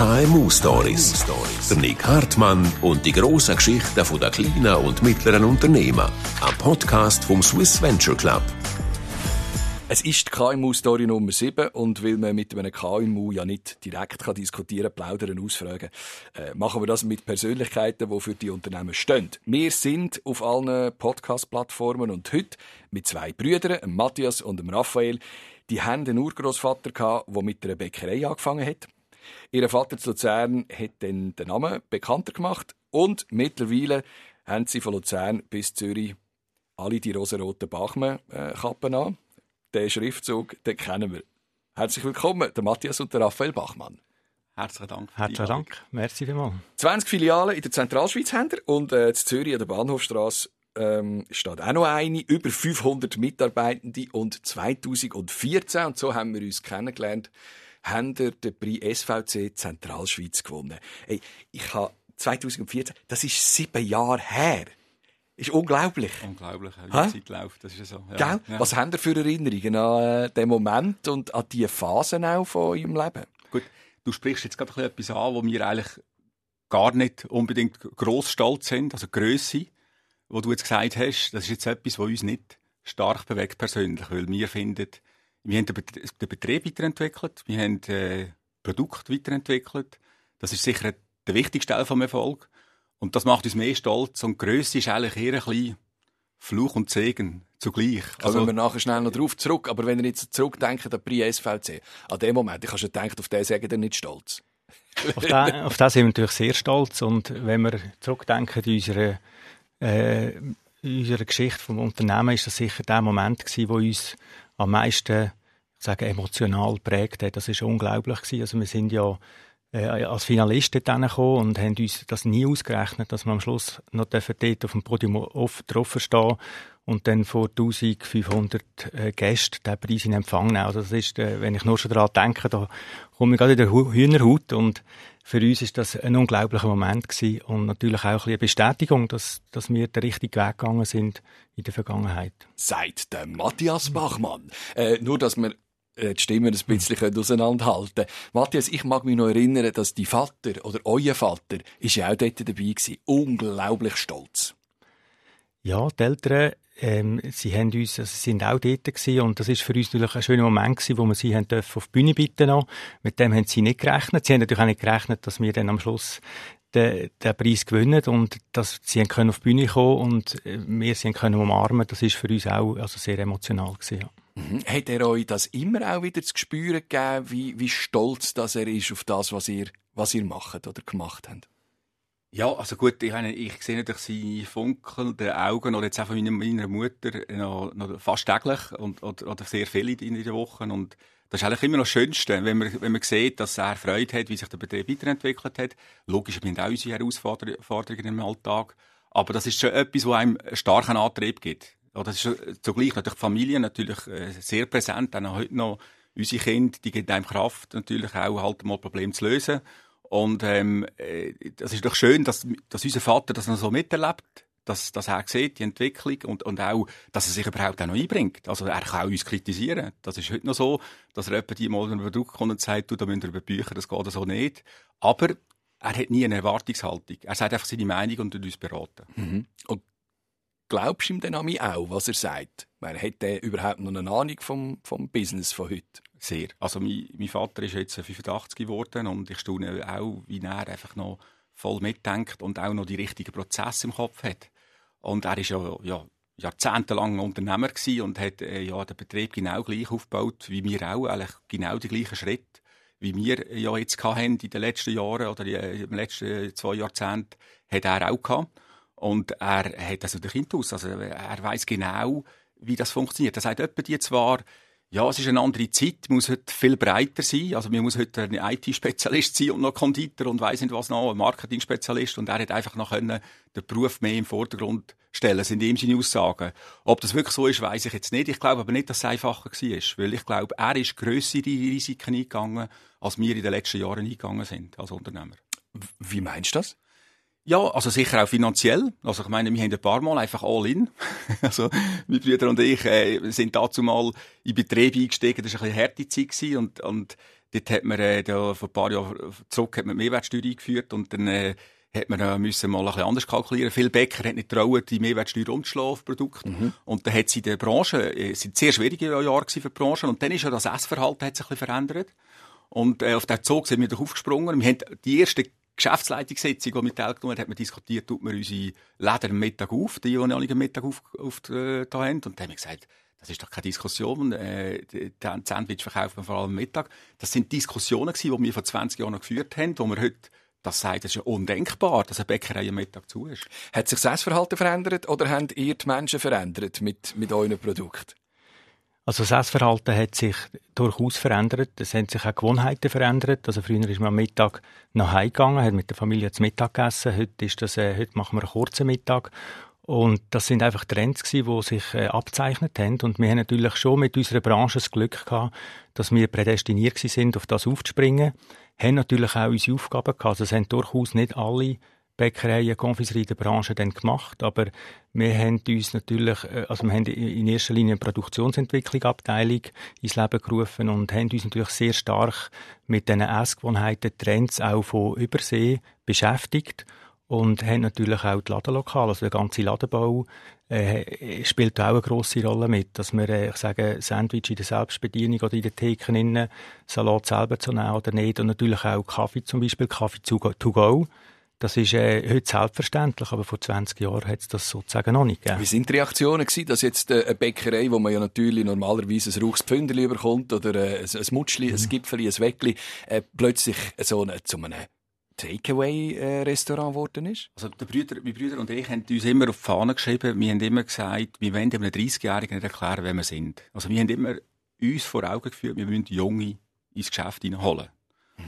KMU Stories. Der Nick Hartmann und die grossen Geschichten der kleinen und mittleren Unternehmen. Ein Podcast vom Swiss Venture Club. Es ist die KMU-Story Nummer 7 und weil man mit einem KMU ja nicht direkt kann diskutieren, plaudern, ausfragen, äh, machen wir das mit Persönlichkeiten, die für die Unternehmen stehen. Wir sind auf allen Podcast-Plattformen und heute mit zwei Brüdern, Matthias und Raphael, die haben einen Urgroßvater der mit einer Bäckerei angefangen hat. Ihr Vater zu Luzern hat dann den Namen bekannter gemacht und mittlerweile haben sie von Luzern bis Zürich alle die rosaroten Bachmann-Kappen an den Schriftzug, den kennen wir. Herzlich willkommen, der Matthias und der Raphael Bachmann. Herzlichen Dank. Herzlichen Dank. Merci vielmals. 20 Filialen in der Zentralschweiz haben wir und äh, in Zürich an der Bahnhofstrasse ähm, steht auch noch eine. Über 500 Mitarbeitende und 2014, und so haben wir uns kennengelernt, haben wir den Prix SVC Zentralschweiz gewonnen. Hey, ich habe 2014, das ist sieben Jahre her. Ist unglaublich. Unglaublich, wie die Zeit läuft. Das ist so. Ja. Ja. Was haben ihr für Erinnerungen an äh, den Moment und an diese Phasen auch von eurem Leben? Gut, du sprichst jetzt gerade etwas an, wo wir eigentlich gar nicht unbedingt gross stolz sind, also Grösse, wo du jetzt gesagt hast, das ist jetzt etwas, was uns nicht stark bewegt persönlich, weil wir finden, wir haben den Betrieb weiterentwickelt, wir haben äh, Produkt weiterentwickelt. Das ist sicher der wichtigste Teil vom Erfolg. Und das macht uns mehr stolz. Und Grösse ist eigentlich eher ein bisschen Fluch und Segen zugleich. Also, Kommen wir nachher schnell noch drauf zurück. Aber wenn ihr jetzt zurückdenkt an Prix SVC, an dem Moment, ich habe schon gedacht, auf den Segen ihr nicht stolz. auf, den, auf den sind wir natürlich sehr stolz. Und wenn wir zurückdenken in unsere, äh, unserer Geschichte vom Unternehmen, ist das sicher der Moment gewesen, wo uns am meisten, ich sage, emotional prägt hat. Das ist unglaublich gewesen. Also wir sind ja äh, als Finalist dort gekommen und haben uns das nie ausgerechnet, dass wir am Schluss noch dort auf dem Podium offen drauf stehen und dann vor 1500 äh, Gästen den Preis in Empfang nehmen. Also das ist, äh, wenn ich nur schon daran denke, da komme ich gerade in der Hühnerhaut und für uns ist das ein unglaublicher Moment gewesen und natürlich auch ein eine Bestätigung, dass, dass wir den richtigen Weg gegangen sind in der Vergangenheit. Seit der Matthias Bachmann. Äh, nur, dass wir die Stimmen ein bisschen auseinanderhalten Matthias, ich mag mich noch erinnern, dass die Vater oder euer Vater ist ja auch dort dabei gewesen. Unglaublich stolz. Ja, die Eltern, ähm, sie haben uns, also sind auch dort gewesen und das ist für uns natürlich ein schöner Moment gewesen, wo wir sie haben dürfen auf die Bühne bitten noch. Mit dem haben sie nicht gerechnet. Sie haben natürlich auch nicht gerechnet, dass wir dann am Schluss den, den Preis gewinnen und dass sie können auf die Bühne kommen und äh, wir sie können umarmen. Das ist für uns auch also sehr emotional gewesen. Ja. Mhm. Hat er euch das immer auch wieder zu spüren gegeben, wie, wie stolz dass er ist auf das, was ihr, was ihr macht oder gemacht habt? Ja, also gut, ich, meine, ich sehe natürlich seine funkelnden Augen oder jetzt auch von meiner, meiner Mutter noch, noch fast täglich und, oder, oder sehr viele in der Woche und das ist eigentlich immer noch das Schönste, wenn man, wenn man sieht, dass er Freude hat, wie sich der Betrieb weiterentwickelt hat. Logisch, wir haben auch unsere Herausforderungen im Alltag. Aber das ist schon etwas, was einem starken Antrieb gibt. Ja, das ist zugleich natürlich die Familie natürlich äh, sehr präsent, dann auch heute noch unsere Kinder, die geben einem Kraft, natürlich auch halt mal Probleme zu lösen. Und ähm, äh, das ist doch schön, dass, dass unser Vater das noch so miterlebt, dass, dass er sieht, die Entwicklung und, und auch, dass er sich überhaupt auch noch einbringt. Also er kann auch uns kritisieren. Das ist heute noch so, dass er etwa die mal ein Produkt kommt und sagt, du, da müsst ihr überbüchen, das geht so nicht. Aber er hat nie eine Erwartungshaltung. Er sagt einfach seine Meinung und uns beraten. Mhm. Und glaubst du ihm dann auch, was er sagt? Meine, hat er überhaupt noch eine Ahnung vom, vom Business von heute? Sehr. Also mein, mein Vater ist jetzt 85 geworden und ich staune auch, wie er einfach noch voll mitdenkt und auch noch die richtigen Prozesse im Kopf hat. Und er ist ja, ja jahrzehntelang Unternehmer und hat äh, ja, den Betrieb genau gleich aufgebaut wie wir auch, eigentlich genau die gleichen Schritte, wie wir ja jetzt in den letzten Jahren oder in den letzten zwei Jahrzehnten, hat er auch gehabt. Und er hat das natürlich Intus. Also er weiß genau, wie das funktioniert. Er sagt etwa die zwar, ja, es ist eine andere Zeit, muss heute viel breiter sein. Also man muss heute ein IT-Spezialist sein und noch Konditor und weiß nicht was noch, ein Marketing-Spezialist. Und er hat einfach noch können den Beruf mehr im Vordergrund stellen, sind ihm seine Aussagen. Ob das wirklich so ist, weiß ich jetzt nicht. Ich glaube aber nicht, dass es einfacher war. Weil ich glaube, er ist grössere Risiken eingegangen, als wir in den letzten Jahren eingegangen sind als Unternehmer. Wie meinst du das? Ja, also sicher auch finanziell. Also ich meine, wir haben ein paar Mal einfach all in. also mein Brüder und ich äh, sind dazu mal in Betrieb eingestiegen. Das war ein bisschen eine harte Zeit gewesen und, und Dort hat man äh, da, vor ein paar Jahren zurück hat man Mehrwertsteuer eingeführt und dann äh, hat man äh, müssen mal ein bisschen anders kalkulieren. Viele Bäcker haben nicht trauen, die Mehrwertsteuer umzuschlagen auf Produkte. Mhm. Und dann hat sie in der Branche, äh, es sind sehr schwierige Jahre für die Branche und dann ist ja das Essverhalten hat sich ein bisschen verändert. Und äh, auf den Zug sind wir doch aufgesprungen. Wir haben die erste Geschäftsleitungssitzung, die wir teilgenommen haben, hat man diskutiert, tut man unsere Läden am Mittag auf, die, die alle am Mittag auf, auf äh, haben. Und dann haben wir gesagt, das ist doch keine Diskussion. Äh, die Sandwich verkauft man vor allem am Mittag. Das sind Diskussionen gewesen, die wir vor 20 Jahren geführt haben, wo wir heute das sagt, es ist ja undenkbar, dass eine Bäckerei am Mittag zu ist. Hat sich das Essverhalten verändert oder haben ihr die Menschen verändert mit, mit euren Produkten? Also das Essverhalten hat sich durchaus verändert. Es haben sich auch Gewohnheiten verändert. Also früher ist man am Mittag nach Hause gegangen, hat mit der Familie zum Mittag gegessen. Heute ist das, äh, heute machen wir einen kurzen Mittag. Und das sind einfach Trends gewesen, die sich äh, abzeichnet haben. Und wir haben natürlich schon mit unserer Branche das Glück gehabt, dass wir prädestiniert sind, auf das aufzuspringen. Haben natürlich auch unsere Aufgaben gehabt. Also, das haben durchaus nicht alle Bäckereien, Konfiserie der Branche dann gemacht. Aber wir haben uns natürlich, äh, also wir haben in erster Linie eine Produktionsentwicklung Abteilung ins Leben gerufen und haben uns natürlich sehr stark mit diesen Essgewohnheiten, Trends auch von Übersee beschäftigt und haben natürlich auch die Ladenlokale, also der ganze Ladenbau äh, spielt auch eine grosse Rolle mit, dass wir, äh, ich sage, Sandwich in der Selbstbedienung oder in den Theken innen, Salat selber zu nehmen oder nicht und natürlich auch Kaffee zum Beispiel, Kaffee to go. Das ist äh, heute selbstverständlich, aber vor 20 Jahren hat es das sozusagen noch nicht gegeben. Wie sind die Reaktionen gewesen, dass jetzt äh, eine Bäckerei, wo man ja natürlich normalerweise ein rauchs Pfünderli überkommt oder äh, ein, ein Mutschli, mhm. ein Gipfeli, ein Weckli, äh, plötzlich so eine, zu einem Takeaway-Restaurant geworden ist? Also der Brüder, meine Brüder und ich haben uns immer auf die Fahne geschrieben, wir haben immer gesagt, wir wollen einem 30-Jährigen nicht erklären, wer wir sind. Also wir haben immer uns vor Augen geführt, wir müssen Junge ins Geschäft hineinholen.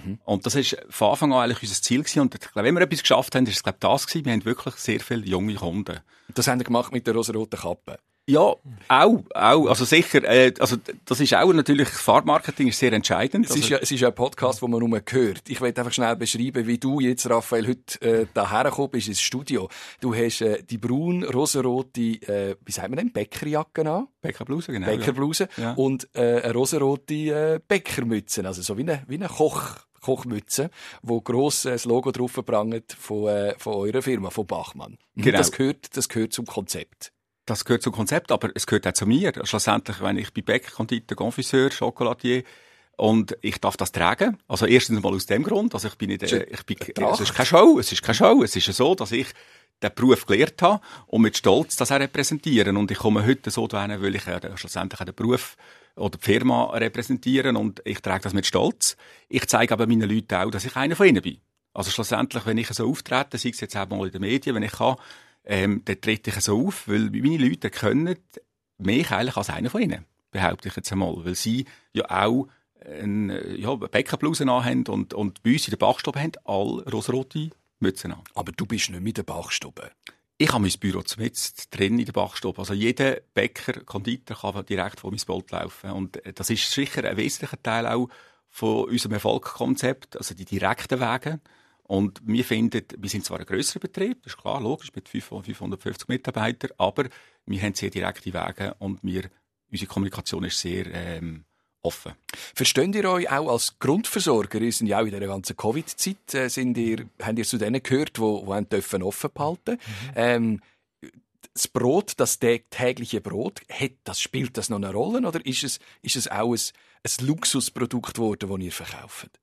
Mhm. Und das ist von Anfang an eigentlich unser Ziel gewesen. Und ich glaube, wenn wir etwas geschafft haben, ist es glaube das gewesen. Wir haben wirklich sehr viele junge Kunden. Das haben wir gemacht mit der rosa-roten Kappe. Ja, auch, auch, also sicher, äh, also das ist auch natürlich, Farbmarketing ist sehr entscheidend. Es also, ist ja, es ist ja ein Podcast, wo man nur hört. Ich will einfach schnell beschreiben, wie du jetzt, Raphael, heute äh, daher gekommen bist ins Studio. Du hast äh, die braun rosarote, äh, wie sagt man denn, Bäckerjacke an? Bäckerbluse, genau. Bäckerbluse ja. und äh, eine rosarote äh, Bäckermütze, also so wie eine, wie eine Koch. Kochmütze, wo gross das Logo drauf von, äh, von eurer Firma, von Bachmann. Genau. Das gehört, das gehört zum Konzept das gehört zum Konzept, aber es gehört auch zu mir. Schlussendlich, wenn ich bin Bäcker, Konditor, Confiseur, Chocolatier, und ich darf das tragen. Also erstens mal aus dem Grund, also ich bin nicht, äh, ich bin, es ist keine Show, es ist keine Show, es ist so, dass ich den Beruf gelernt habe und mit Stolz das auch repräsentieren. Und ich komme heute so dahin, weil ich äh, schlussendlich den Beruf oder die Firma repräsentieren und ich trage das mit Stolz. Ich zeige aber meinen Leuten auch, dass ich einer von ihnen bin. Also schlussendlich, wenn ich so auftrete, sei es jetzt auch mal in den Medien, wenn ich kann, ähm, dann trete ich so auf, weil meine Leute können mich eigentlich als einer von ihnen, behaupte ich jetzt einmal, weil sie ja auch eine, ja, Bäckerbluse haben und, und bei uns in der Bachstube haben alle rosarote Mützen an. Aber du bist nicht mit der Bachstube. Ich habe mein Büro zumindest drin in der Bachstube. Also jeder Bäcker, Konditor kann direkt vor mein Boot laufen. Und äh, das ist sicher ein wesentlicher Teil auch von unserem Erfolgskonzept, also die direkten Wege. Und wir finden, wir sind zwar ein grösserer Betrieb, das ist klar, logisch, mit 550 Mitarbeitern, aber wir haben sehr direkte Wege und wir, unsere Kommunikation ist sehr ähm, offen. Versteht ihr euch auch als Grundversorger? Ihr sind ja auch in dieser ganzen Covid-Zeit, äh, sind ihr, habt ihr zu denen gehört, die, die haben dürfen offen behalten mhm. ähm, das Brot, das tägliche Brot, hat, das, spielt das noch eine Rolle oder ist es, ist es auch ein, ein Luxusprodukt geworden, das ihr verkauft?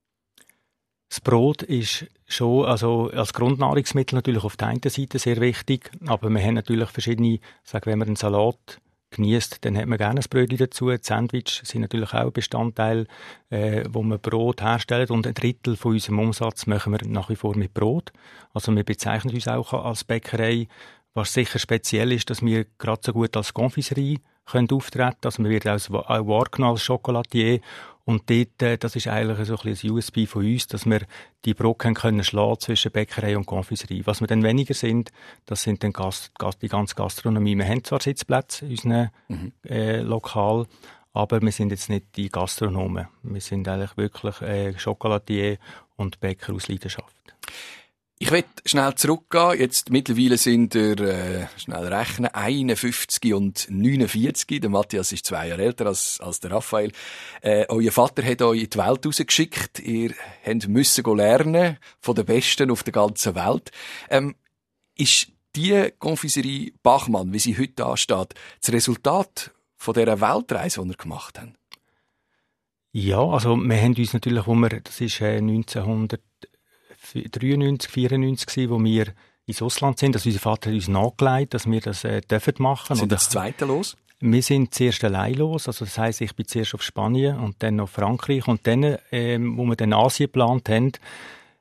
Das Brot ist schon, also als Grundnahrungsmittel natürlich auf der einen Seite sehr wichtig, aber wir haben natürlich verschiedene, sagen, wenn man einen Salat genießt, dann hat man gerne ein Brötchen dazu. Die Sandwich sind natürlich auch Bestandteil, äh, wo man Brot herstellt und ein Drittel von unserem Umsatz machen wir nach wie vor mit Brot. Also wir bezeichnen uns auch als Bäckerei. Was sicher speziell ist, dass wir gerade so gut als Konfiserie können auftreten. Also man wird auch wahrgenommen als Chocolatier und dort, äh, das ist eigentlich so ein, bisschen ein USB von uns, dass wir die Brücke können schlagen zwischen Bäckerei und Konfiserie. Was wir dann weniger sind, das sind dann Gast, Gast, die ganze Gastronomie. Wir haben zwar Sitzplätze in unserem mhm. äh, Lokal, aber wir sind jetzt nicht die Gastronomen. Wir sind eigentlich wirklich äh, Chocolatier und Bäcker aus Leidenschaft. Ich will schnell zurückgehen. Jetzt mittlerweile sind er, äh, schnell rechnen, 51 und 49. Der Matthias ist zwei Jahre älter als, als der Raphael. Äh, euer Vater hat euch in die Welt rausgeschickt. Ihr habt müssen lernen von den Besten auf der ganzen Welt. Ähm, ist die Konfiserie Bachmann, wie sie heute da steht, das Resultat von dieser Weltreise, die ihr gemacht habt? Ja, also wir haben uns natürlich, wo wir, das ist äh, 1900 93, 94 gewesen, wo wir ins Ausland sind. Also unser Vater hat uns nachgelegt, dass wir das äh, dürfen machen. Sind das zweite los? Wir sind zuerst allein los, also das heisst, ich bin zuerst auf Spanien und dann auf Frankreich und dann, ähm, wo wir dann Asien geplant haben,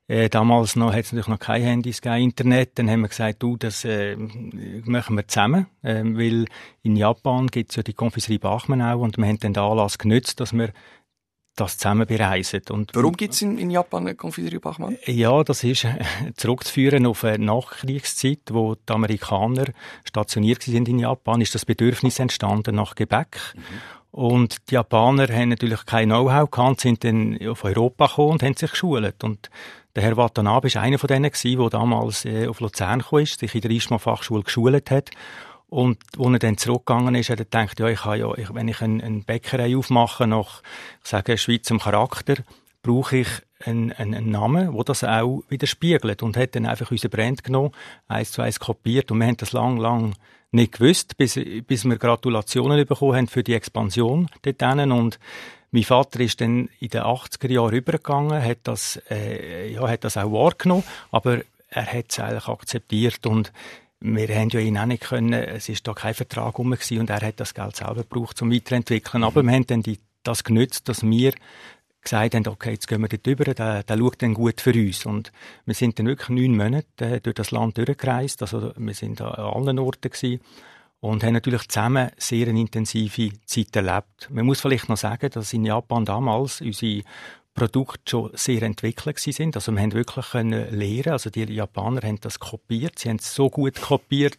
äh, damals noch hat es natürlich noch kein Handys, kein Internet. Dann haben wir gesagt, du, das äh, machen wir zusammen, äh, weil in Japan gibt es ja die Konfiserie Bachmann auch und wir haben dann den Anlass genützt, dass wir das zusammen bereisen. Und, Warum gibt es in, in, Japan eine Konfiserie Bachmann? Ja, das ist äh, zurückzuführen auf eine Nachkriegszeit, wo die Amerikaner stationiert sind in Japan, ist das Bedürfnis entstanden nach Gebäck. Mhm. Und die Japaner haben natürlich kein Know-how gehabt, sind dann auf Europa gekommen und haben sich geschult. Und der Herr Watanabe war einer von denen, der damals äh, auf Luzern kam, sich in der Isma-Fachschule geschult hat und als er dann zurückgegangen ist, hat er gedacht, ja, ich habe ja, ich, wenn ich eine, eine Bäckerei aufmache nach, ich sage, Schweizer Charakter, brauche ich einen, einen Namen, wo das auch widerspiegelt. Und hat dann einfach unsere Brand genommen, eins zu eins kopiert. Und wir haben das lang, lang nicht gewusst, bis, bis wir Gratulationen bekommen haben für die Expansion dort Und mein Vater ist dann in den 80er Jahren rübergegangen, hat das, äh, ja, hat das auch wahrgenommen, aber er hat es eigentlich akzeptiert und wir haben ja ihn auch nicht können, es ist da kein Vertrag rum und er hat das Geld selber gebraucht zum Weiterentwickeln. Aber wir haben dann das genützt, dass wir gesagt haben, okay, jetzt gehen wir dort rüber, der, der schaut dann gut für uns. Und wir sind dann wirklich neun Monate durch das Land durchgereist, also wir sind an allen Orten gewesen und haben natürlich zusammen sehr eine intensive Zeit erlebt. Man muss vielleicht noch sagen, dass in Japan damals unsere Produkte schon sehr entwickelt sind. Also wir haben wirklich können lernen. Also die Japaner haben das kopiert. Sie haben es so gut kopiert,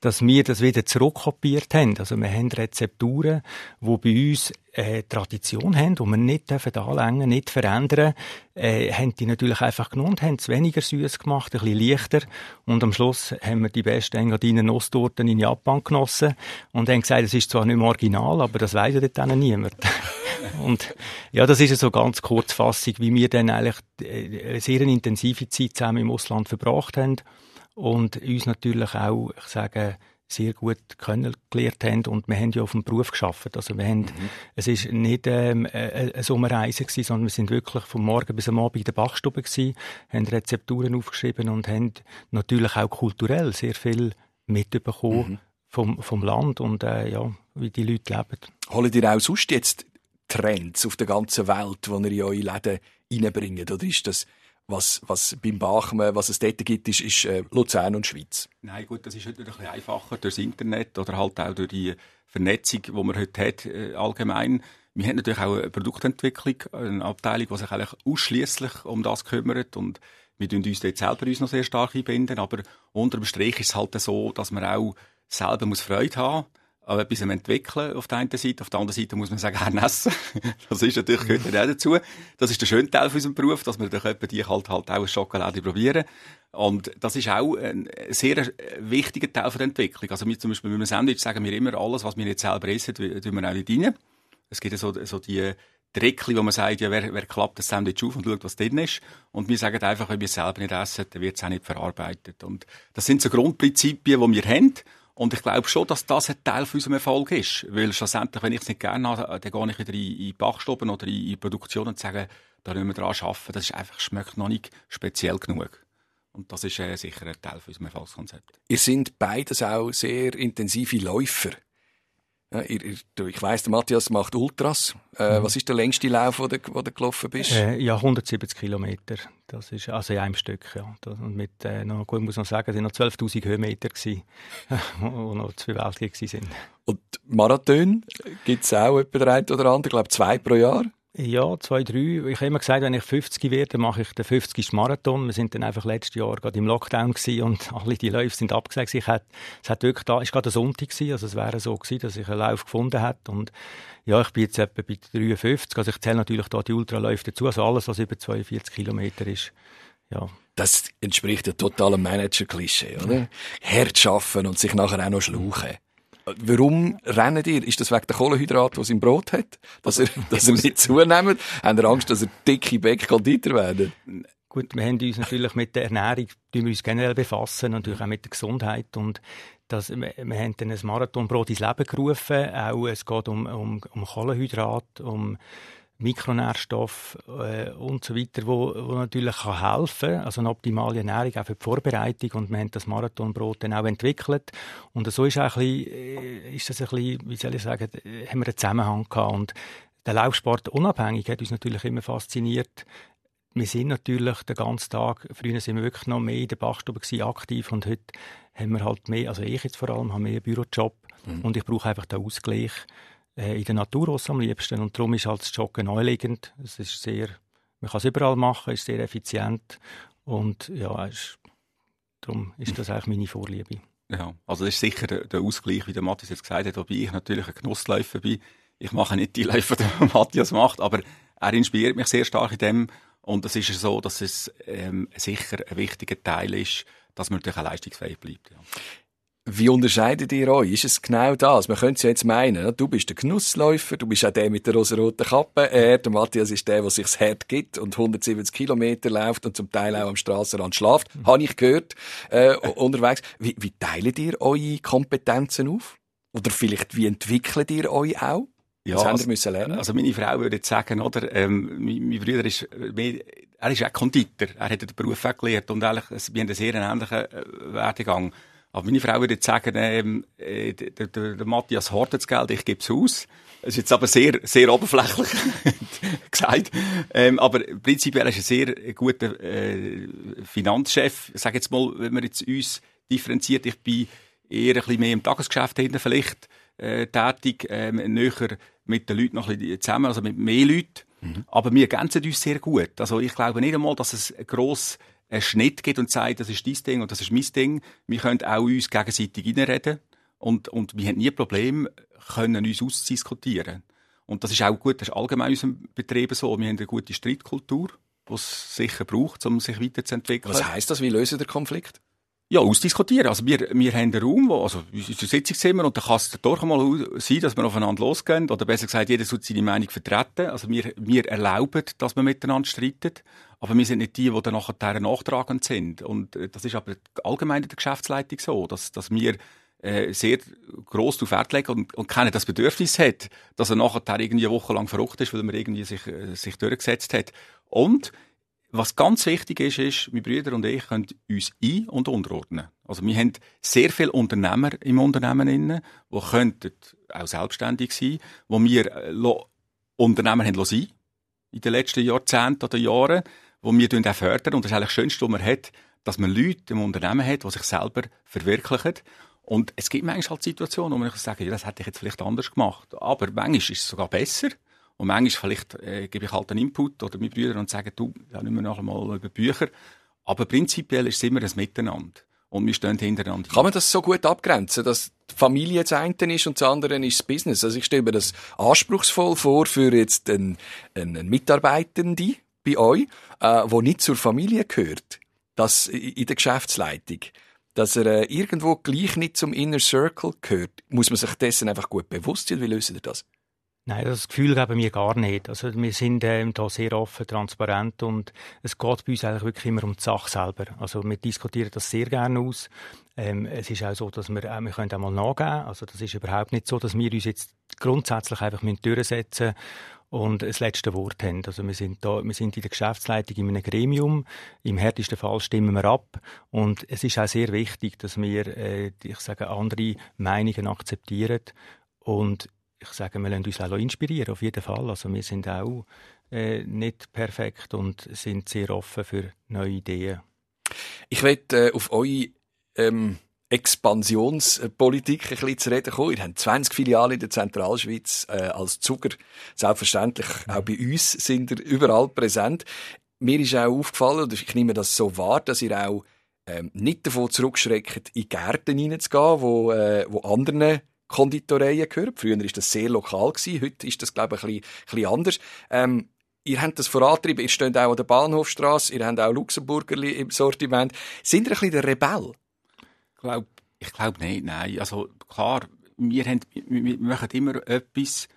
dass wir das wieder zurückkopiert haben. Also wir haben Rezepturen, die bei uns äh, Tradition haben, die wir nicht dürfen anlängen, nicht verändern, äh, haben die natürlich einfach genommen haben es weniger süß gemacht, ein bisschen leichter und am Schluss haben wir die besten Engadinen Nusstorten in Japan genossen und haben gesagt, es ist zwar nicht mehr original, aber das weiss ja dort niemand. und ja, das ist so ganz kurzfassig, wie wir dann eigentlich äh, eine sehr intensive Zeit zusammen im Ausland verbracht haben und uns natürlich auch, ich sage, sehr gut kennengelernt haben und wir haben ja auf dem Beruf geschafft. Also wir haben, mhm. es ist nicht ähm, eine Sommerreise gewesen, sondern wir sind wirklich vom Morgen bis am Abend in der Bachstube gewesen, haben Rezepturen aufgeschrieben und haben natürlich auch kulturell sehr viel mitbekommen mhm. vom, vom Land und äh, ja, wie die Leute leben. Holen ihr auch sonst jetzt Trends auf der ganzen Welt, die ihr in eure Läden reinbringt? Oder ist das was, was beim Bachmann, was es dort gibt, ist, ist äh, Luzern und Schweiz. Nein, gut, das ist heute ein bisschen einfacher durchs Internet oder halt auch durch die Vernetzung, die man heute hat, äh, allgemein. Wir haben natürlich auch eine Produktentwicklung, eine Abteilung, die sich eigentlich ausschließlich um das kümmert und wir tun uns dort selber uns noch sehr stark einbinden, aber unter dem Strich ist es halt so, dass man auch selber muss Freude haben aber etwas entwickeln auf der einen Seite. Auf der anderen Seite muss man sagen, gern essen. Das ist natürlich, gehört auch dazu. Das ist der schöne Teil von unserem Beruf, dass wir durch die halt, halt auch eine Schokolade probieren. Und das ist auch ein sehr wichtiger Teil der Entwicklung. Also wir zum Beispiel mit einem Sandwich sagen wir immer, alles, was wir jetzt selber essen, tun wir auch nicht rein. Es gibt so, so die Trickli, wo man sagt, ja, wer, wer klappt das Sandwich auf und schaut, was drin ist. Und wir sagen einfach, wenn wir es selber nicht essen, dann wird es auch nicht verarbeitet. Und das sind so Grundprinzipien, die wir haben. Und ich glaube schon, dass das ein Teil von unserem Erfolg ist. Weil schlussendlich, wenn ich es nicht gerne habe, dann gehe ich wieder in, in Bachstuben oder in, in Produktion und sage, da müssen wir dran arbeiten. Das ist einfach, schmeckt noch nicht speziell genug. Und das ist äh, sicher ein Teil von unserem Erfolgskonzept. Ihr sind beides auch sehr intensive Läufer. Ja, ich, ich weiss, der Matthias macht Ultras. Äh, mhm. Was ist der längste Lauf, wo du, wo du gelaufen bist? Äh, ja, 170 Kilometer. Das ist also in einem Stück. Ja. Und mit, äh, noch, gut, muss man sagen, es waren noch 12.000 Höhenmeter, gewesen, wo noch zwei Weltkriege sind. Und Marathon gibt es auch etwa der eine oder andere, ich glaube zwei pro Jahr? Ja, zwei, drei. Ich habe immer gesagt, wenn ich 50 werde, mache ich den 50. Marathon. Wir sind dann einfach letztes Jahr gerade im Lockdown und alle die Läufe sind abgesagt. Ich hatte, es hat wirklich da, ist gerade ein Sonntag gewesen, also es wäre so gewesen, dass ich einen Lauf gefunden hätte und ja, ich bin jetzt etwa bei 53. Also ich zähle natürlich da die Ultraläufe dazu, also alles, was über 42 Kilometer ist, ja. Das entspricht ja total einem Manager-Klischee, oder? Hart arbeiten und sich nachher auch noch schlauchen. Warum rennen ihr? Ist das wegen der Kohlenhydrate, die es im Brot hat? Dass er, dass er nicht zunimmt? Haben ihr Angst, dass er dicke Bäckkonditor werden? Gut, wir haben uns natürlich mit der Ernährung wir uns generell befassen, natürlich auch mit der Gesundheit und das, wir, wir haben dann ein Marathonbrot ins Leben gerufen. Auch es geht um, um, um Kohlenhydrat, um Mikronährstoffe äh, und so weiter, wo, wo natürlich kann helfen kann. Also eine optimale Ernährung auch für die Vorbereitung. Und wir haben das Marathonbrot dann auch entwickelt. Und so ist, auch ein bisschen, äh, ist das ein bisschen, wie soll ich sagen, haben wir einen Zusammenhang gehabt. Und der Laufsport unabhängig hat uns natürlich immer fasziniert. Wir sind natürlich den ganzen Tag, früher sind wir wirklich noch mehr in der Bachstube gewesen, aktiv und heute haben wir halt mehr, also ich jetzt vor allem, habe mehr Bürojob mhm. und ich brauche einfach den Ausgleich äh, in der Natur raus am liebsten und darum ist halt das Joggen naheliegend. Es ist sehr, man kann es überall machen, ist sehr effizient und ja, ist, darum ist das eigentlich meine Vorliebe. Ja, also das ist sicher der, der Ausgleich, wie der Matthias jetzt gesagt hat, wobei ich natürlich ein Genussläufer bin. Ich mache nicht die Läufe, die Matthias macht, aber er inspiriert mich sehr stark in dem und es ist so, dass es ähm, sicher ein wichtiger Teil ist, dass man natürlich auch leistungsfähig bleibt. Ja. Wie unterscheidet ihr euch? Ist es genau das? Man könnte es ja jetzt meinen, du bist der Genussläufer, du bist auch der mit der rosa-roten Kappe, er, der Matthias ist der, der sich das Herd gibt und 170 Kilometer läuft und zum Teil auch am Strassenrand schlaft, mhm. habe ich gehört, äh, unterwegs. Wie, wie teilt ihr eure Kompetenzen auf? Oder vielleicht, wie entwickelt ihr euch auch? Ja, Was also, müssen lernen? Also meine Frau würde jetzt sagen, oder, ähm, mein, mein Bruder ist, mehr, er ist auch Konditor, er hat den Beruf auch gelernt und eigentlich, wir haben einen sehr ähnlichen äh, Werdegang. Aber meine Frau würde jetzt sagen, ähm, äh, der, der, der Matthias hortet das Geld, ich gebe es aus. Das ist jetzt aber sehr, sehr oberflächlich gesagt. Ähm, aber prinzipiell ist er ein sehr guter äh, Finanzchef. Ich sage jetzt mal, wenn wir jetzt uns differenziert, ich bin eher ein bisschen mehr im Tagesgeschäft hinten vielleicht äh, tätig, ähm, näher mit den Leuten noch ein bisschen zusammen, also mit mehr Leuten. Mhm. Aber wir ergänzen uns sehr gut. Also ich glaube nicht einmal, dass es gross einen Schnitt gibt und sagt, das ist dein Ding und das ist mein Ding. Wir können auch uns gegenseitig reinreden und, und wir haben nie ein Problem, können uns auszudiskutieren. Und das ist auch gut, das ist allgemein in unserem Betrieb so. Wir haben eine gute Streitkultur, die es sicher braucht, um sich weiterzuentwickeln. Was heisst das? Wie lösen der Konflikt? Ja, ausdiskutieren. Also wir, wir haben einen Raum, wo, also unser Sitzungszimmer, und da kann es doch mal sein, dass wir aufeinander losgehen, oder besser gesagt, jeder soll seine Meinung vertreten. Also wir, wir erlauben, dass wir miteinander streiten, aber wir sind nicht die, die dann nachher nachtragend sind. Und äh, das ist aber allgemein in der Geschäftsleitung so, dass, dass wir äh, sehr gross darauf Wert legen und, und keiner das Bedürfnis hat, dass er nachher irgendwie eine Woche lang verrückt ist, weil er irgendwie sich, äh, sich durchgesetzt hat. Und was ganz wichtig ist, ist, meine Brüder und ich können uns ein- und unterordnen. Also wir haben sehr viele Unternehmer im Unternehmen die könnten auch selbstständig sein, wo wir äh, Unternehmer haben sein in den letzten Jahrzehnten oder Jahren, wo wir auch fördern. Und das ist eigentlich das Schönste, was man hat, dass man Leute im Unternehmen hat, die sich selber verwirklichen. Und es gibt manchmal halt Situationen, wo man sagen ja, das hätte ich jetzt vielleicht anders gemacht. Aber manchmal ist es sogar besser. Und manchmal vielleicht äh, gebe ich halt einen Input oder meine Brüder und sage, du, ja, nicht mehr nachher mal über Bücher. Aber prinzipiell ist es immer ein Miteinander. Und wir stehen hintereinander. Kann man das so gut abgrenzen, dass die Familie das eine ist und das andere ist das Business? Also ich stelle mir das anspruchsvoll vor für jetzt einen, einen Mitarbeitenden bei euch, äh, wo nicht zur Familie gehört, das in der Geschäftsleitung dass er äh, irgendwo gleich nicht zum Inner Circle gehört, muss man sich dessen einfach gut bewusst sein. Wie lösen ihr das? Nein, das Gefühl geben wir gar nicht. Also wir sind ähm, da sehr offen, transparent und es geht bei uns eigentlich wirklich immer um die Sache selber. Also wir diskutieren das sehr gerne aus. Ähm, es ist auch so, dass wir, äh, wir können auch mal nachgeben. Also das ist überhaupt nicht so, dass wir uns jetzt grundsätzlich einfach durchsetzen und das letzte Wort haben. Also wir sind da, wir sind in der Geschäftsleitung in einem Gremium. Im härtesten Fall stimmen wir ab. Und es ist auch sehr wichtig, dass wir, äh, ich sage, andere Meinungen akzeptieren. Und ich sage, wir lassen uns auch inspirieren, auf jeden Fall. Also wir sind auch äh, nicht perfekt und sind sehr offen für neue Ideen. Ich möchte äh, auf eure ähm, Expansionspolitik ein bisschen zu reden kommen. Ihr habt 20 Filialen in der Zentralschweiz äh, als Zucker. Selbstverständlich auch bei uns sind ihr überall präsent. Mir ist auch aufgefallen, oder ich nehme das so wahr, dass ihr auch ähm, nicht davon zurückschreckt, in Gärten hineinzugehen, wo, äh, wo anderen Konditoreien gehört. Früher war das sehr lokal, heute ist das, glaube ich, ein bisschen, anders. Ähm, ihr habt das vorantrieben, ihr steht auch an der Bahnhofstrasse, ihr habt auch Luxemburgerli im Sortiment. Sind ihr ein bisschen der Rebell? Ich glaube ich glaub nicht, nein. Also klar, wir, haben, wir machen immer etwas,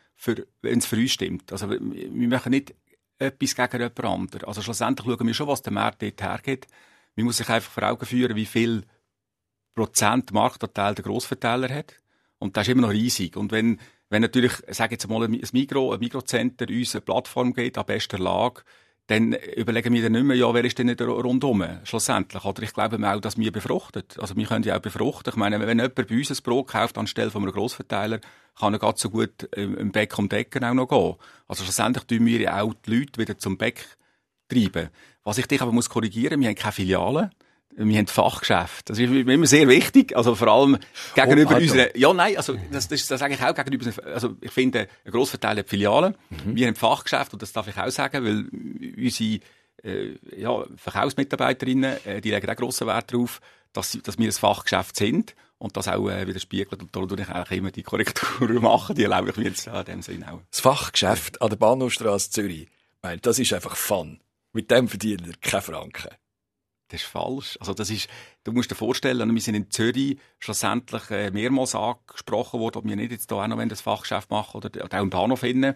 wenn es für uns stimmt. Also wir machen nicht etwas gegen jemand anderen. Also schlussendlich schauen wir schon, was der Markt dort hergeht. Man muss sich einfach vor Augen führen, wie viel Prozent Marktanteil der Grossverteiler hat. Und das ist immer noch riesig. Und wenn, wenn natürlich, sage jetzt mal, ein Mikro, ein Mikrocenter uns eine Plattform geht, an bester Lage, dann überlegen wir dann nicht mehr, ja, wer ist denn nicht rundum, schlussendlich. Oder ich glaube auch, dass wir befruchtet. Also wir können ja auch befruchten. Ich meine, wenn jemand bei uns ein Brot kauft anstelle von einem Grossverteiler, kann er ganz so gut im Beck um Decken auch noch gehen. Also schlussendlich tun wir ja auch die Leute wieder zum Beck treiben. Was ich dich aber muss korrigieren, wir haben keine Filialen wir haben Fachgeschäft. Das ist immer sehr wichtig. Also vor allem gegenüber oh, unseren, ja, nein, also, das, das, das sage ich auch gegenüber, also, ich finde, ein Grossverteil hat Filialen. Mhm. Wir haben Fachgeschäft, und das darf ich auch sagen, weil unsere, äh, ja, Verkaufsmitarbeiterinnen, äh, die legen auch grossen Wert darauf, dass, dass wir ein Fachgeschäft sind und das auch äh, widerspiegelt. Und da tue ich eigentlich immer die Korrekturen machen, die erlaube ich mir jetzt in dem Sinne auch. Das Fachgeschäft an der Bahnhofstrasse Zürich, weil das ist einfach Fun. Mit dem verdient er keine Franken. Das ist falsch. Also das ist, du musst dir vorstellen, wir sind in Zürich schlussendlich äh, mehrmals angesprochen worden, ob wir nicht jetzt da auch noch das Fachgeschäft machen oder, auch im Bahnhof finden.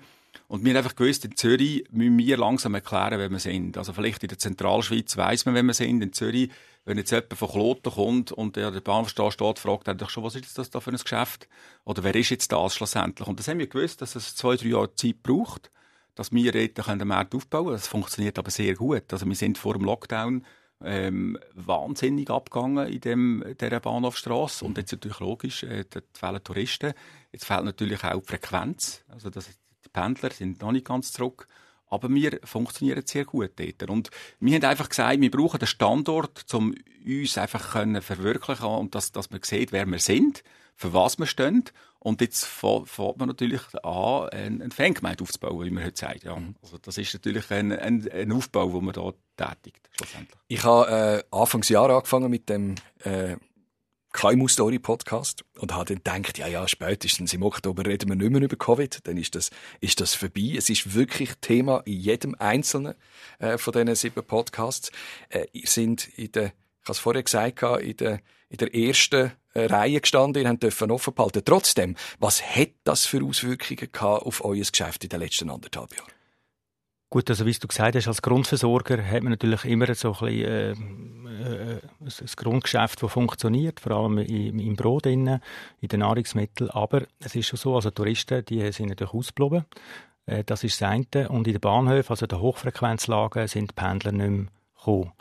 Und wir haben einfach gewusst, in Zürich müssen wir langsam erklären, wer wir sind. Also vielleicht in der Zentralschweiz weiss man, wer wir sind. In Zürich, wenn jetzt jemand von Kloten kommt und der, der Bahnhofstrasse steht, fragt er doch schon, was ist das da für ein Geschäft? Oder wer ist jetzt das schlussendlich? Und das haben wir gewusst, dass es zwei, drei Jahre Zeit braucht, dass wir dort den Markt aufbauen können. Das funktioniert aber sehr gut. Also wir sind vor dem Lockdown ähm, wahnsinnig abgegangen in dem, dieser Bahnhofstrasse. Und jetzt natürlich logisch, äh, da fehlen Touristen. Jetzt fehlt natürlich auch die Frequenz. Also das, die Pendler sind noch nicht ganz zurück. Aber wir funktionieren sehr gut dort. Und wir haben einfach gesagt, wir brauchen den Standort, um uns einfach können verwirklichen und dass, dass man sieht, wer wir sind, für was wir stehen. Und jetzt fängt man natürlich an, eine Fangemeinde aufzubauen, wie man heute sagt. Ja. Also das ist natürlich ein, ein, ein Aufbau, den man da tätigt. Ich habe äh, Anfangsjahr angefangen mit dem äh, KMU Story Podcast und habe dann gedacht, ja, ja, spätestens im Oktober reden wir nicht mehr über Covid, dann ist das, ist das vorbei. Es ist wirklich Thema in jedem einzelnen äh, von diesen sieben Podcasts. Äh, sind in der, ich habe es vorher gesagt, in der, in der ersten äh, Reihe gestanden, ihr dürft offen behalten. Trotzdem, was hat das für Auswirkungen gehabt auf euer Geschäft in den letzten anderthalb Jahren? Gut, also wie du gesagt hast, als Grundversorger hat man natürlich immer so ein, bisschen, äh, äh, ein Grundgeschäft, das funktioniert, vor allem im, im Brot, in den Nahrungsmitteln. Aber es ist schon so, also Touristen, die sind natürlich ausgeblieben. Äh, das ist das eine. Und in den Bahnhöfen, also den Hochfrequenzlagen, sind die Pendler nicht mehr gekommen.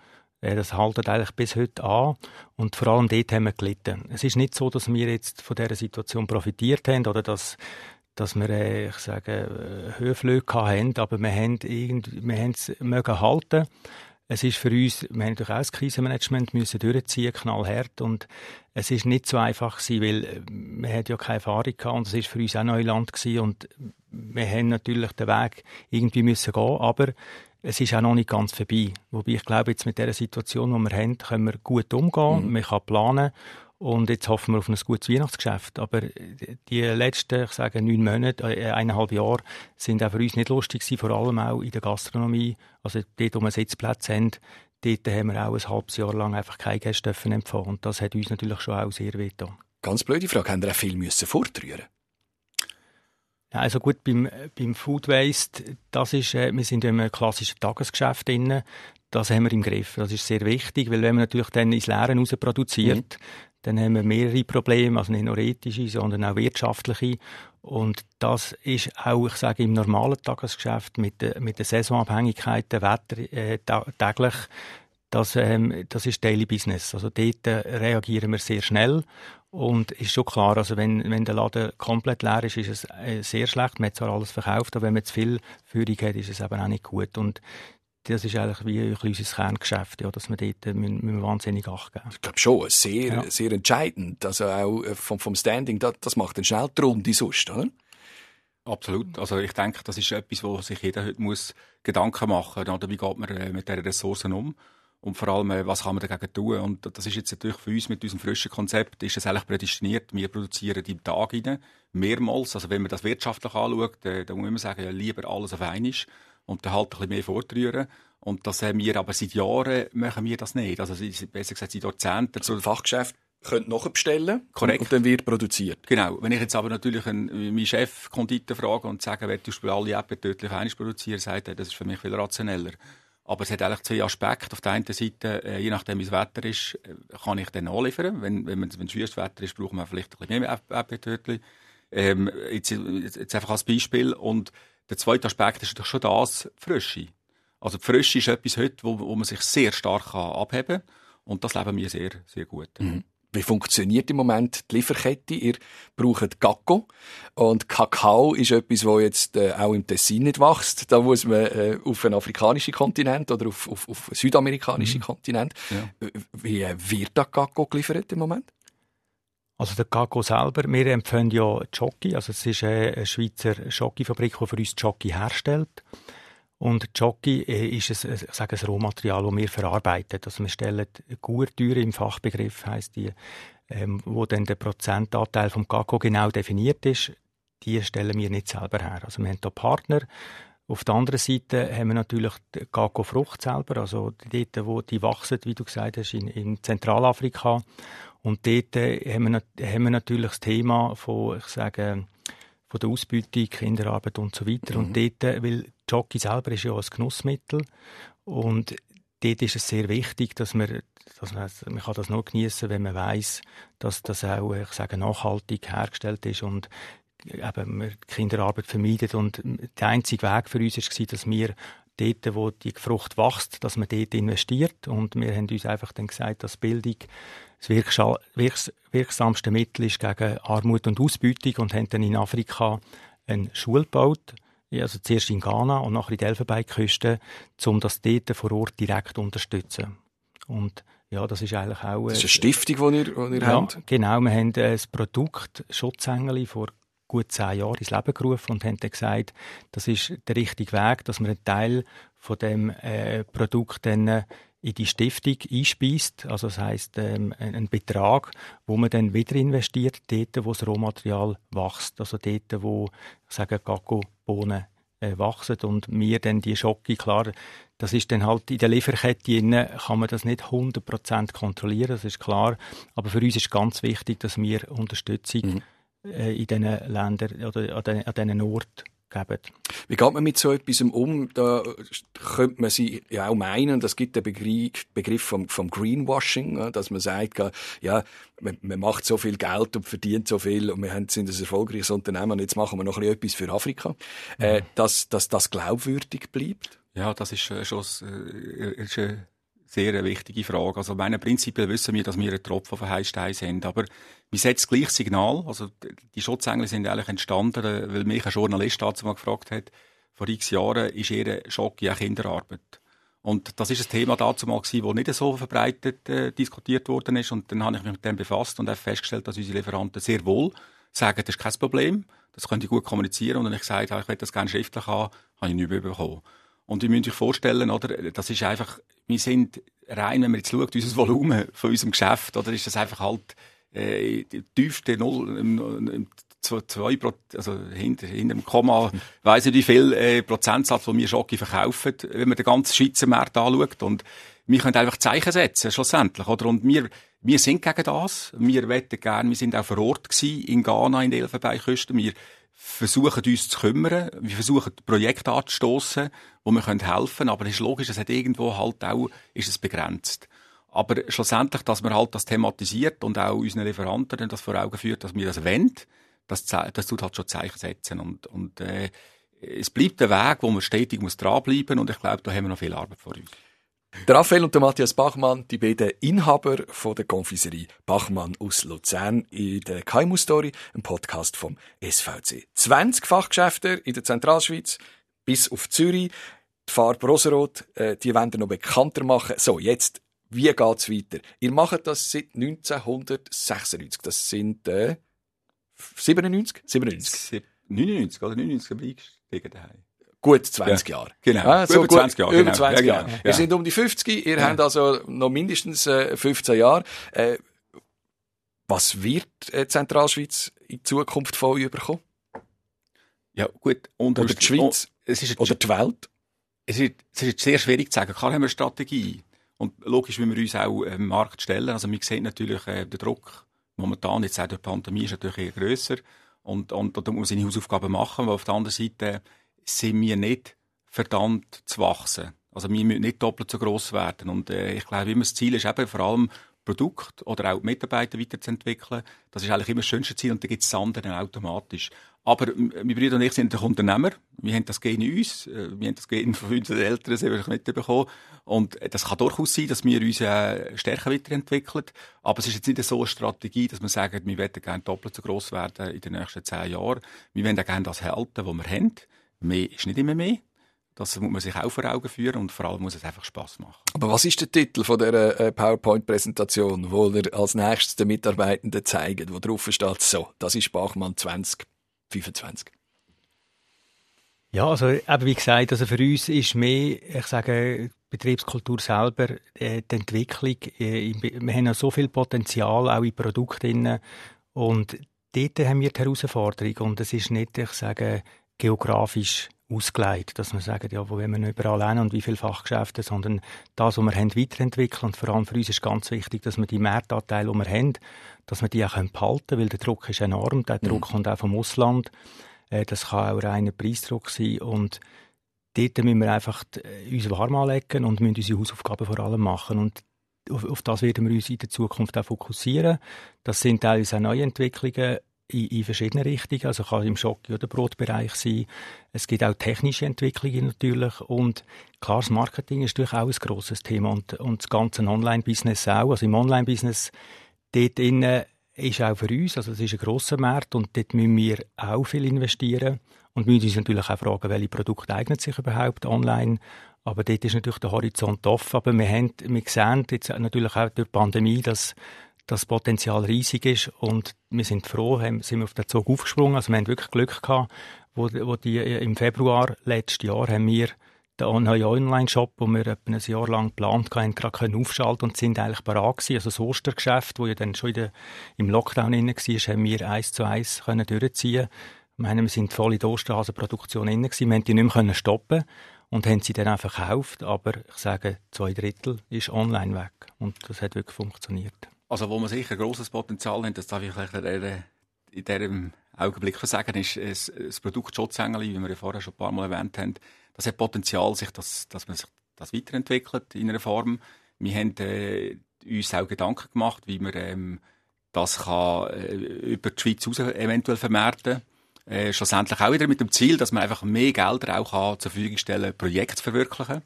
Äh, das haltet eigentlich bis heute an. Und vor allem dort haben wir gelitten. Es ist nicht so, dass wir jetzt von dieser Situation profitiert haben oder dass dass wir, äh, ich sage, äh, Höhenflüge haben, aber wir haben irgendwie, wir haben es mögen halten. Es ist für uns, wir haben natürlich auch das Krisenmanagement müssen durchziehen, knallhart, und es ist nicht so einfach gewesen, weil wir hatten ja keine Erfahrung gehabt und es ist für uns auch Neuland gewesen. Und wir haben natürlich den Weg irgendwie müssen gehen, aber es ist auch noch nicht ganz vorbei. Wobei ich glaube, jetzt mit der Situation, die wir haben, können wir gut umgehen, mhm. man kann planen und jetzt hoffen wir auf ein gutes Weihnachtsgeschäft. Aber die letzten, ich sage, neun Monate, äh, eineinhalb Jahre, sind auch für uns nicht lustig gewesen, vor allem auch in der Gastronomie. Also dort, wo wir Sitzplätze haben, dort haben wir auch ein halbes Jahr lang einfach keine Gäste empfangen. Und das hat uns natürlich schon auch sehr wehgetan. Ganz blöde Frage, haben wir auch viel müssen fortrühren also gut, beim, beim Food Waste, das ist, äh, wir sind in einem klassischen Tagesgeschäft drin. Das haben wir im Griff. Das ist sehr wichtig, weil wenn man natürlich dann ins Leere raus produziert, mhm. dann haben wir mehrere Probleme, also nicht nur ethische, sondern auch wirtschaftliche. Und das ist auch, ich sage, im normalen Tagesgeschäft mit, der, mit der Saisonabhängigkeit, der Wetter äh, täglich, das, ähm, das ist Daily Business. Also dort äh, reagieren wir sehr schnell und ist schon klar, also wenn, wenn der Laden komplett leer ist, ist es äh, sehr schlecht. Man hat zwar alles verkauft, aber wenn man zu viel Führung hat, ist es eben auch nicht gut. Und das ist eigentlich wie ein unser Kerngeschäft, ja, dass wir dort äh, müssen, müssen wahnsinnig Acht geben. Ich glaube schon, sehr, ja. sehr entscheidend. Also auch äh, vom, vom Standing, das, das macht dann schnell die Runde sonst, oder? Absolut. Also ich denke, das ist etwas, wo sich jeder heute muss Gedanken machen muss. Wie geht man mit diesen Ressourcen um? Und vor allem, äh, was kann man dagegen tun? Und das ist jetzt natürlich für uns mit unserem frischen Konzept, ist es eigentlich prädestiniert. Wir produzieren im Tag rein, mehrmals. Also wenn man das wirtschaftlich anschaut, äh, dann muss man sagen, ja, lieber alles auf einmal. und dann halt ein bisschen mehr vortrühren. Und das haben wir aber seit Jahren machen wir das nicht. Also besser gesagt seit Jahrzehnten. Also Fachgeschäft könnt nachbestellen Korrekt. und dann wird produziert. Genau. Wenn ich jetzt aber natürlich einen, meinen Chef Konditor frage und sage, wer du alle Äpfel tödlich einig produzieren, sagt er, das ist für mich viel rationeller. Aber es hat eigentlich zwei Aspekte. Auf der einen Seite, äh, je nachdem, wie das Wetter ist, äh, kann ich dann anliefern. Wenn, wenn, wenn schönes Wetter ist, brauchen wir vielleicht ein bisschen mehr Äpfeltötchen. Ähm, jetzt, jetzt einfach als Beispiel. Und der zweite Aspekt ist natürlich schon das, Frische. Also die Frische ist etwas heute, wo, wo man sich sehr stark kann abheben kann. Und das leben wir sehr, sehr gut. Mhm. Wie funktioniert im Moment die Lieferkette? Ihr braucht Kakao. Und Kakao ist etwas, das jetzt äh, auch im Tessin nicht wächst. Da muss man äh, auf einen afrikanischen Kontinent oder auf, auf, auf einen südamerikanischen mhm. Kontinent. Ja. Wie äh, wird der Kakao geliefert im Moment? Also der Kakao selber, wir empfehlen ja Jockey, also es ist eine Schweizer Schokifabrik, die für uns Jockey herstellt. Und Jockey äh, ist ein, ich sage, ein Rohmaterial, das wir verarbeiten. Also wir stellen Gurtüre im Fachbegriff, heisst die, ähm, wo dann der Prozentanteil vom Kakao genau definiert ist. Die stellen wir nicht selber her. Also wir haben hier Partner. Auf der anderen Seite haben wir natürlich die Kakao-Frucht selber, also dort, wo die wachsen, wie du gesagt hast, in, in Zentralafrika. Und dort haben wir, haben wir natürlich das Thema von, ich sage, von der Ausbeutung, Kinderarbeit und so weiter. Mhm. Und dort, weil Jockey selber ist ja ein Genussmittel und dort ist es sehr wichtig, dass man, dass man, man kann das nur genießen, wenn man weiß, dass das auch, ich sage, nachhaltig hergestellt ist und eben wir Kinderarbeit vermeidet und der einzige Weg für uns war, dass wir dort, wo die Frucht wächst, dass man dort investiert und wir haben uns einfach dann gesagt, dass Bildung das wirksamste Mittel ist gegen Armut und Ausbeutung und haben dann in Afrika eine Schule gebaut, also zuerst in Ghana und nachher in der Elfenbeinküste, um das dort vor Ort direkt zu unterstützen. Und ja, das ist eigentlich auch... Das ist eine Stiftung, die ihr, die ihr ja, habt? genau. Wir haben das Produkt Schutzengel vor gut zehn Jahren ins Leben gerufen und haben dann gesagt, das ist der richtige Weg, dass man einen Teil von dem äh, Produkt dann in die Stiftung einspeist. Also das heißt ähm, ein Betrag, wo man dann wieder investiert, dort, wo das Rohmaterial wächst. Also dort, wo, ich sage, Kakao-Bohnen äh, wachsen und mir dann die Schocke, klar, das ist dann halt in der Lieferkette kann man das nicht 100% kontrollieren, das ist klar. Aber für uns ist ganz wichtig, dass wir Unterstützung mhm. äh, in diesen Ländern oder an diesen Orten geben. Wie geht man mit so etwas um? Da könnte man sie ja auch meinen, das gibt den Begriff, Begriff vom, vom Greenwashing, dass man sagt, ja, man, man, macht so viel Geld und verdient so viel und wir sind ein erfolgreiches Unternehmen und jetzt machen wir noch etwas für Afrika. Äh, mhm. dass, dass das glaubwürdig bleibt? Ja, das ist äh, schon äh, ist, äh, sehr eine wichtige Frage. Also, meine prinzipiell wissen wir, dass wir ein Tropfen von Heißstein sind. Aber wir setzen gleich Signal. Also, die Schutzengel sind eigentlich entstanden, weil mich ein Journalist dazu mal gefragt hat, vor x Jahren ist ihre Schock ja Kinderarbeit. Und das ist ein Thema dazu mal gewesen, das nicht so verbreitet äh, diskutiert worden ist. Und dann habe ich mich mit dem befasst und habe festgestellt, dass unsere Lieferanten sehr wohl sagen, das ist kein Problem, das könnt ihr gut kommunizieren. Und wenn ich gesagt habe, ich will das gerne schriftlich haben, habe ich nicht mehr bekommen. Und ihr müsst euch vorstellen, oder, das ist einfach, wir sind rein, wenn man jetzt schaut, unser Volumen von unserem Geschäft, oder, ist das einfach halt, äh, die tiefste Null, zwei, also hinter, hinter dem Komma, weiss nicht wie viel äh, Prozentsatz, wo wir Schocke verkaufen, wenn man den ganzen Schweizer Markt anschaut. Und wir können einfach Zeichen setzen, schlussendlich, oder? Und wir, wir sind gegen das. Wir wetten gern, wir sind auch vor Ort gewesen, in Ghana, in der Elfenbeinküste. Wir versuchen uns zu kümmern, wir versuchen Projekte anzustoßen, wo wir helfen können, aber es ist logisch, es hat irgendwo halt auch, ist es begrenzt. Aber schlussendlich, dass man halt das thematisiert und auch unseren Lieferanten das vor Augen führt, dass wir das wollen, das, das tut halt schon Zeichen setzen und, und äh, es bleibt der Weg, wo man stetig muss dranbleiben und ich glaube, da haben wir noch viel Arbeit vor uns. Der Raphael und der Matthias Bachmann, die beiden Inhaber von der Konfiserie Bachmann aus Luzern in der KMU Story, ein Podcast vom SVC. 20 Fachgeschäfte in der Zentralschweiz bis auf Zürich. Die Farbe Rosenrot, äh, die wollen noch bekannter machen. So, jetzt, wie geht's weiter? Ihr macht das seit 1996. Das sind äh, 97? 97. 99 oder 99 eingestiegen daheim gut 20 ja, Jahre. Genau. Ja, so über 20 Jahre. Über 20 genau. Jahre. Ja, Wir sind um die 50, ihr habt also noch mindestens äh, 15 Jahre. Äh, was wird äh, Zentralschweiz in Zukunft von euch bekommen? Ja, gut. Oder die Schweiz? Oh, es ist oder die Welt? Es ist, es ist sehr schwierig zu sagen. Klar haben wir eine Strategie. Und logisch, wie wir uns auch im Markt stellen. Also, wir sehen natürlich äh, den Druck momentan, jetzt auch durch die Pandemie, ist natürlich eher grösser. Und, und, und da muss man seine Hausaufgaben machen. Aber auf der anderen Seite sind wir nicht verdammt zu wachsen. Also, wir müssen nicht doppelt so gross werden. Und äh, ich glaube, immer das Ziel ist eben vor allem, Produkt oder auch Mitarbeiter weiterzuentwickeln. Das ist eigentlich immer das schönste Ziel und dann gibt es das andere automatisch. Aber mein Bruder und ich sind Unternehmer. Wir haben das Gen in uns. Äh, wir haben das Gen von unseren Eltern sehr mitbekommen. Und das kann durchaus sein, dass wir uns äh, stärker weiterentwickeln. Aber es ist jetzt nicht so eine Strategie, dass wir sagen, wir wollen gerne doppelt so gross werden in den nächsten zehn Jahren. Wir auch gerne das halten, was wir haben. Mehr ist nicht immer mehr. Das muss man sich auch vor Augen führen und vor allem muss es einfach Spaß machen. Aber was ist der Titel von der äh, PowerPoint-Präsentation, wo ihr als nächstes den Mitarbeitenden zeigt, wo drauf steht, so, das ist Bachmann 2025? Ja, also eben wie gesagt, also für uns ist mehr, ich sage, Betriebskultur selber, äh, die Entwicklung. Äh, wir haben noch so viel Potenzial auch in Produkten und dort haben wir die Herausforderung und es ist nicht, ich sage, geografisch ausgelegt, dass man sagt, ja, wo wollen wir nicht überall hin und wie viele Fachgeschäfte, sondern das, was wir haben, weiterentwickeln. Und vor allem für uns ist ganz wichtig, dass wir die Marktanteile, die wir haben, dass wir die auch behalten können, weil der Druck ist enorm. Der Druck mhm. kommt auch vom Ausland. Äh, das kann auch reiner Preisdruck sein. Und dort müssen wir einfach äh, uns warm anlegen und müssen unsere Hausaufgaben vor allem machen. Und auf, auf das werden wir uns in der Zukunft auch fokussieren. Das sind teilweise auch Neuentwicklungen in, in verschiedene Richtungen. Also kann im Schock- oder Brotbereich sein. Es gibt auch technische Entwicklungen natürlich. Und klar, das Marketing ist natürlich auch ein grosses Thema und, und das ganze Online-Business auch. Also im Online-Business, dort innen ist auch für uns, also es ist ein grosser Markt und dort müssen wir auch viel investieren und müssen uns natürlich auch fragen, welche Produkte eignen sich überhaupt online. Aber dort ist natürlich der Horizont offen. Aber wir, haben, wir sehen jetzt natürlich auch durch die Pandemie, dass das Potenzial riesig ist und wir sind froh, sind wir auf den Zug aufgesprungen. Also wir haben wirklich Glück gehabt, wo, wo die, im Februar letzten Jahr haben wir den neuen Online-Shop, den wir etwa ein Jahr lang geplant haben, gerade können aufschalten und sind eigentlich bereit gewesen. Also das Ostergeschäft, das ja dann schon der, im Lockdown drin war, haben wir eins zu eins können durchziehen. Ich meine, wir sind voll in der Osterhasenproduktion drin gewesen. Wir haben die nicht mehr stoppen und haben sie dann auch verkauft. Aber ich sage, zwei Drittel ist online weg. Und das hat wirklich funktioniert. Also, wo man sicher ein grosses Potenzial hat, das darf ich in diesem Augenblick sagen, ist das Produkt Schutzengel, wie wir ja vorher schon ein paar Mal erwähnt haben. Das hat Potenzial, sich das, dass man sich das weiterentwickelt in einer Form. Wir haben äh, uns auch Gedanken gemacht, wie man ähm, das kann, äh, über die Schweiz raus eventuell vermarkten äh, schlussendlich auch wieder mit dem Ziel, dass man einfach mehr Gelder auch kann zur Verfügung stellen Projekte zu verwirklichen.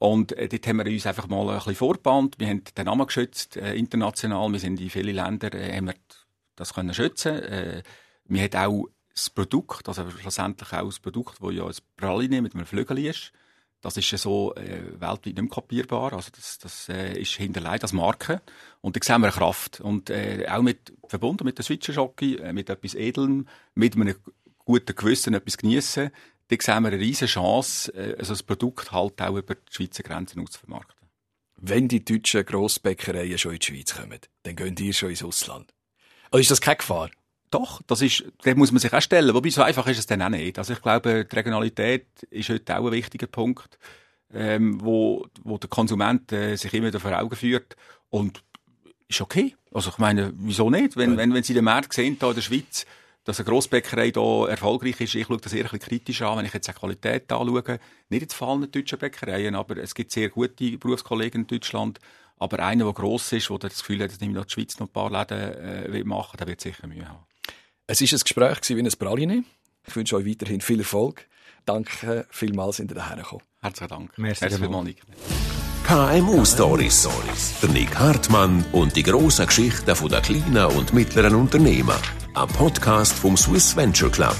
Und äh, dort haben wir uns einfach mal ein bisschen vorgebannt. Wir haben den Namen geschützt, äh, international. Wir sind in viele Länder, äh, haben wir das können schützen. Äh, wir haben auch das Produkt, also schlussendlich auch das Produkt, das ja ein Praline mit einem Flügel ist. Das ist ja so äh, weltweit nicht mehr kopierbar. Also das, das äh, ist hinterlegt als Marke. Und da sehen wir eine Kraft. Und äh, auch mit, verbunden mit der Switcher Schocke, äh, mit etwas Edeln, mit einem guten Gewissen etwas geniessen, da sehen wir eine riesige Chance, äh, also das Produkt halt auch über die Schweizer Grenzen auszuvermarkten. Wenn die deutschen Grossbäckereien schon in die Schweiz kommen, dann gehen die schon ins Ausland. Also ist das keine Gefahr? Doch, das ist, da muss man sich auch stellen. Wobei, so einfach ist es dann auch nicht. Also ich glaube, die Regionalität ist heute auch ein wichtiger Punkt, ähm, wo, wo der Konsument äh, sich immer vor Augen führt. Und ist okay. Also ich meine, wieso nicht? Wenn, wenn, wenn Sie den Markt sehen, hier in der Schweiz, dass eine Grossbäckerei hier erfolgreich ist. Ich schaue das eher ein bisschen kritisch an, wenn ich jetzt die Qualität anschaue. Nicht jetzt vor allem deutschen Bäckereien, aber es gibt sehr gute Berufskollegen in Deutschland. Aber einer, der gross ist, der das Gefühl hat, dass in der Schweiz noch ein paar Läden äh, machen der wird sicher Mühe haben. Es war ein Gespräch wie ein Praline. Ich wünsche euch weiterhin viel Erfolg. Danke vielmals, sind ihr daher gekommen. Herzlichen Dank. Merci, vielmals, Nick. KMU Stories. Der Nick Hartmann und die grossen Geschichten der kleinen und mittleren Unternehmen. Ein Podcast vom Swiss Venture Club.